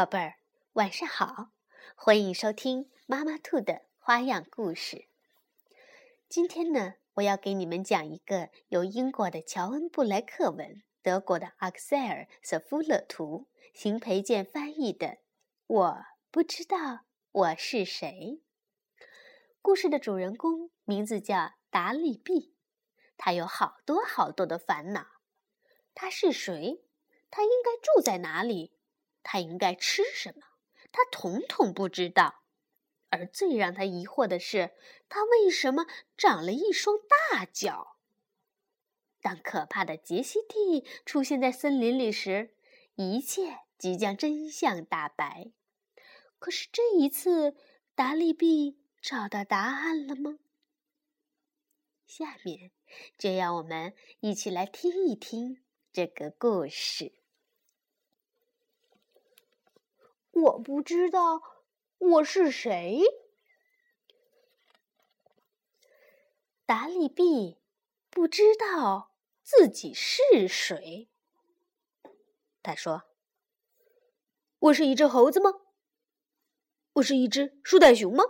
宝贝儿，晚上好！欢迎收听妈妈兔的花样故事。今天呢，我要给你们讲一个由英国的乔恩·布莱克文、德国的阿克塞尔·瑟夫勒图、邢培建翻译的《我不知道我是谁》。故事的主人公名字叫达利毕，他有好多好多的烦恼。他是谁？他应该住在哪里？他应该吃什么？他统统不知道。而最让他疑惑的是，他为什么长了一双大脚？当可怕的杰西蒂出现在森林里时，一切即将真相大白。可是这一次，达利毕找到答案了吗？下面就让我们一起来听一听这个故事。我不知道我是谁。达利毕不知道自己是谁。他说：“我是一只猴子吗？我是一只树袋熊吗？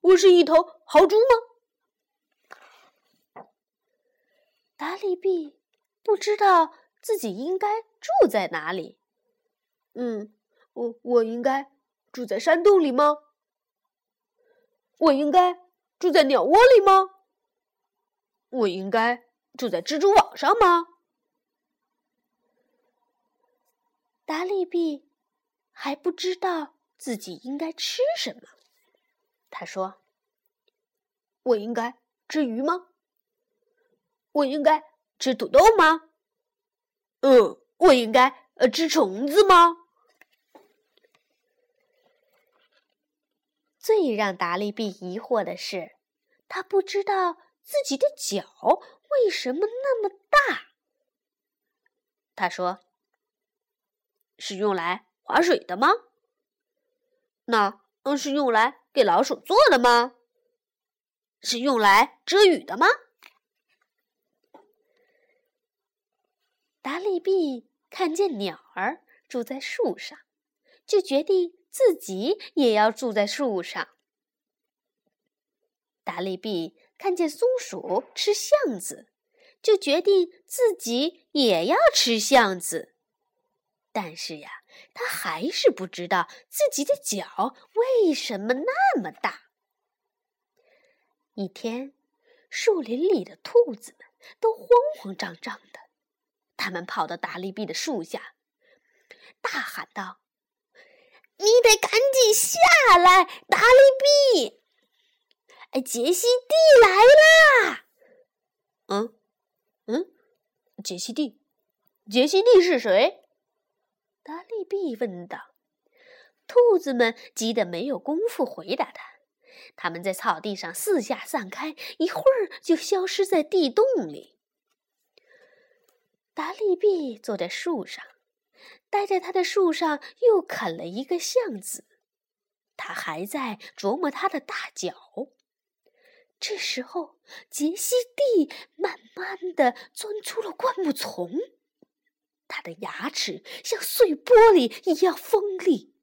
我是一头豪猪吗？”达利毕不知道自己应该住在哪里。嗯。我我应该住在山洞里吗？我应该住在鸟窝里吗？我应该住在蜘蛛网上吗？达利毕还不知道自己应该吃什么。他说：“我应该吃鱼吗？我应该吃土豆吗？嗯，我应该呃吃虫子吗？”最让达利毕疑惑的是，他不知道自己的脚为什么那么大。他说：“是用来划水的吗？那嗯，是用来给老鼠做的吗？是用来遮雨的吗？”达利毕看见鸟儿住在树上，就决定。自己也要住在树上。达利毕看见松鼠吃橡子，就决定自己也要吃橡子。但是呀，他还是不知道自己的脚为什么那么大。一天，树林里的兔子们都慌慌张张的，他们跑到达利毕的树下，大喊道。你得赶紧下来，达利比！哎，杰西蒂来啦！嗯，嗯，杰西蒂，杰西蒂是谁？达利比问道。兔子们急得没有功夫回答他，他们在草地上四下散开，一会儿就消失在地洞里。达利比坐在树上。待在他的树上又啃了一个橡子，他还在琢磨他的大脚。这时候，杰西蒂慢慢的钻出了灌木丛，他的牙齿像碎玻璃一样锋利，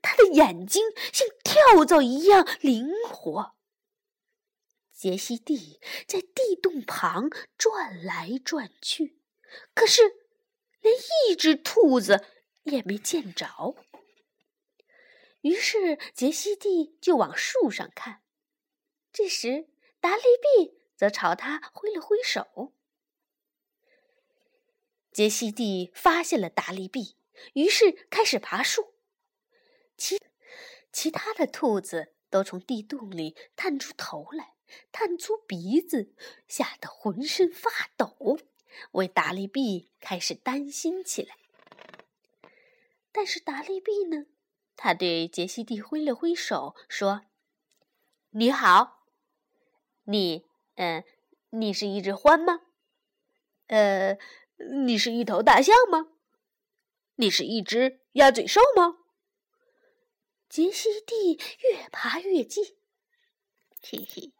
他的眼睛像跳蚤一样灵活。杰西蒂在地洞旁转来转去，可是。连一只兔子也没见着，于是杰西蒂就往树上看。这时，达利毕则朝他挥了挥手。杰西蒂发现了达利毕，于是开始爬树。其其他的兔子都从地洞里探出头来，探出鼻子，吓得浑身发抖。为达利毕开始担心起来，但是达利毕呢？他对杰西蒂挥了挥手，说：“你好，你，嗯，你是一只獾吗？呃，你是一头大象吗？你是一只鸭嘴兽吗？”杰西蒂越爬越近，嘿嘿，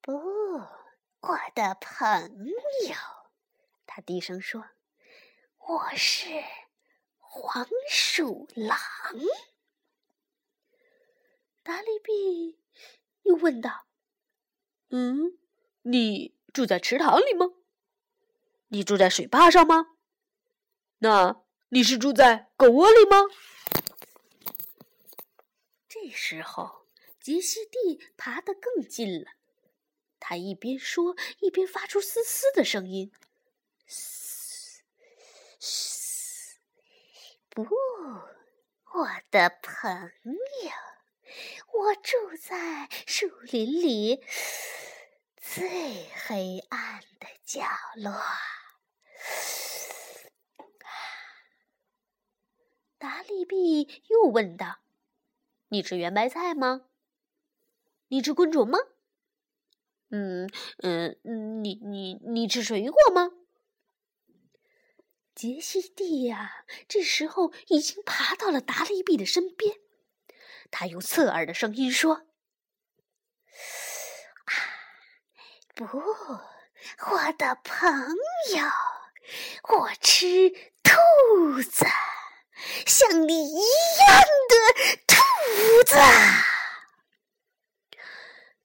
不，我的朋友。他低声说：“我是黄鼠狼。达利比又问道：“嗯，你住在池塘里吗？你住在水坝上吗？那你是住在狗窝里吗？”这时候，杰西蒂爬得更近了。他一边说，一边发出嘶嘶的声音。嘶嘶，不，我的朋友，我住在树林里最黑暗的角落。达利毕又问道。你吃圆白菜吗？你吃昆虫吗？嗯嗯，你你你吃水果吗？杰西蒂呀，这时候已经爬到了达利比的身边。他用刺耳的声音说：“啊，不，我的朋友，我吃兔子，像你一样的。”兔子，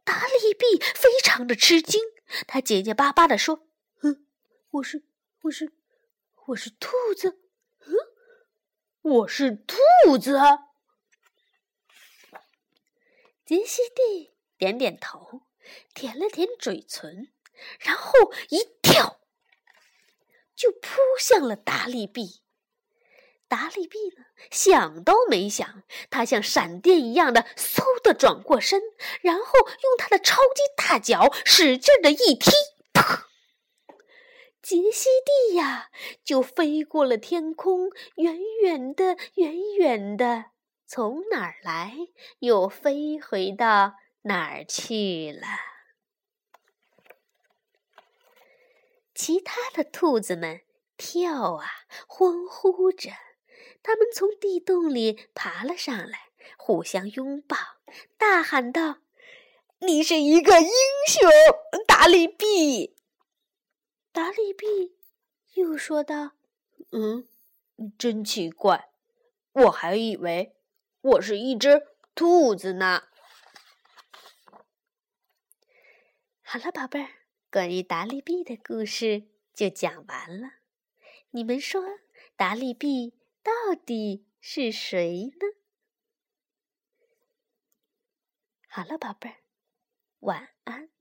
达利比非常的吃惊，他结结巴巴的说：“嗯，我是，我是，我是兔子，嗯，我是兔子。”杰西蒂点点头，舔了舔嘴唇，然后一跳，就扑向了达利比。达利比呢，想都没想，他像闪电一样的嗖的转过身，然后用他的超级大脚使劲的一踢，砰！杰西蒂呀，就飞过了天空，远远的，远远的，从哪儿来，又飞回到哪儿去了。其他的兔子们跳啊，欢呼着。他们从地洞里爬了上来，互相拥抱，大喊道：“你是一个英雄，达利比！”达利比又说道：“嗯，真奇怪，我还以为我是一只兔子呢。”好了，宝贝儿，关于达利比的故事就讲完了。你们说，达利比？到底是谁呢？好了，宝贝儿，晚安。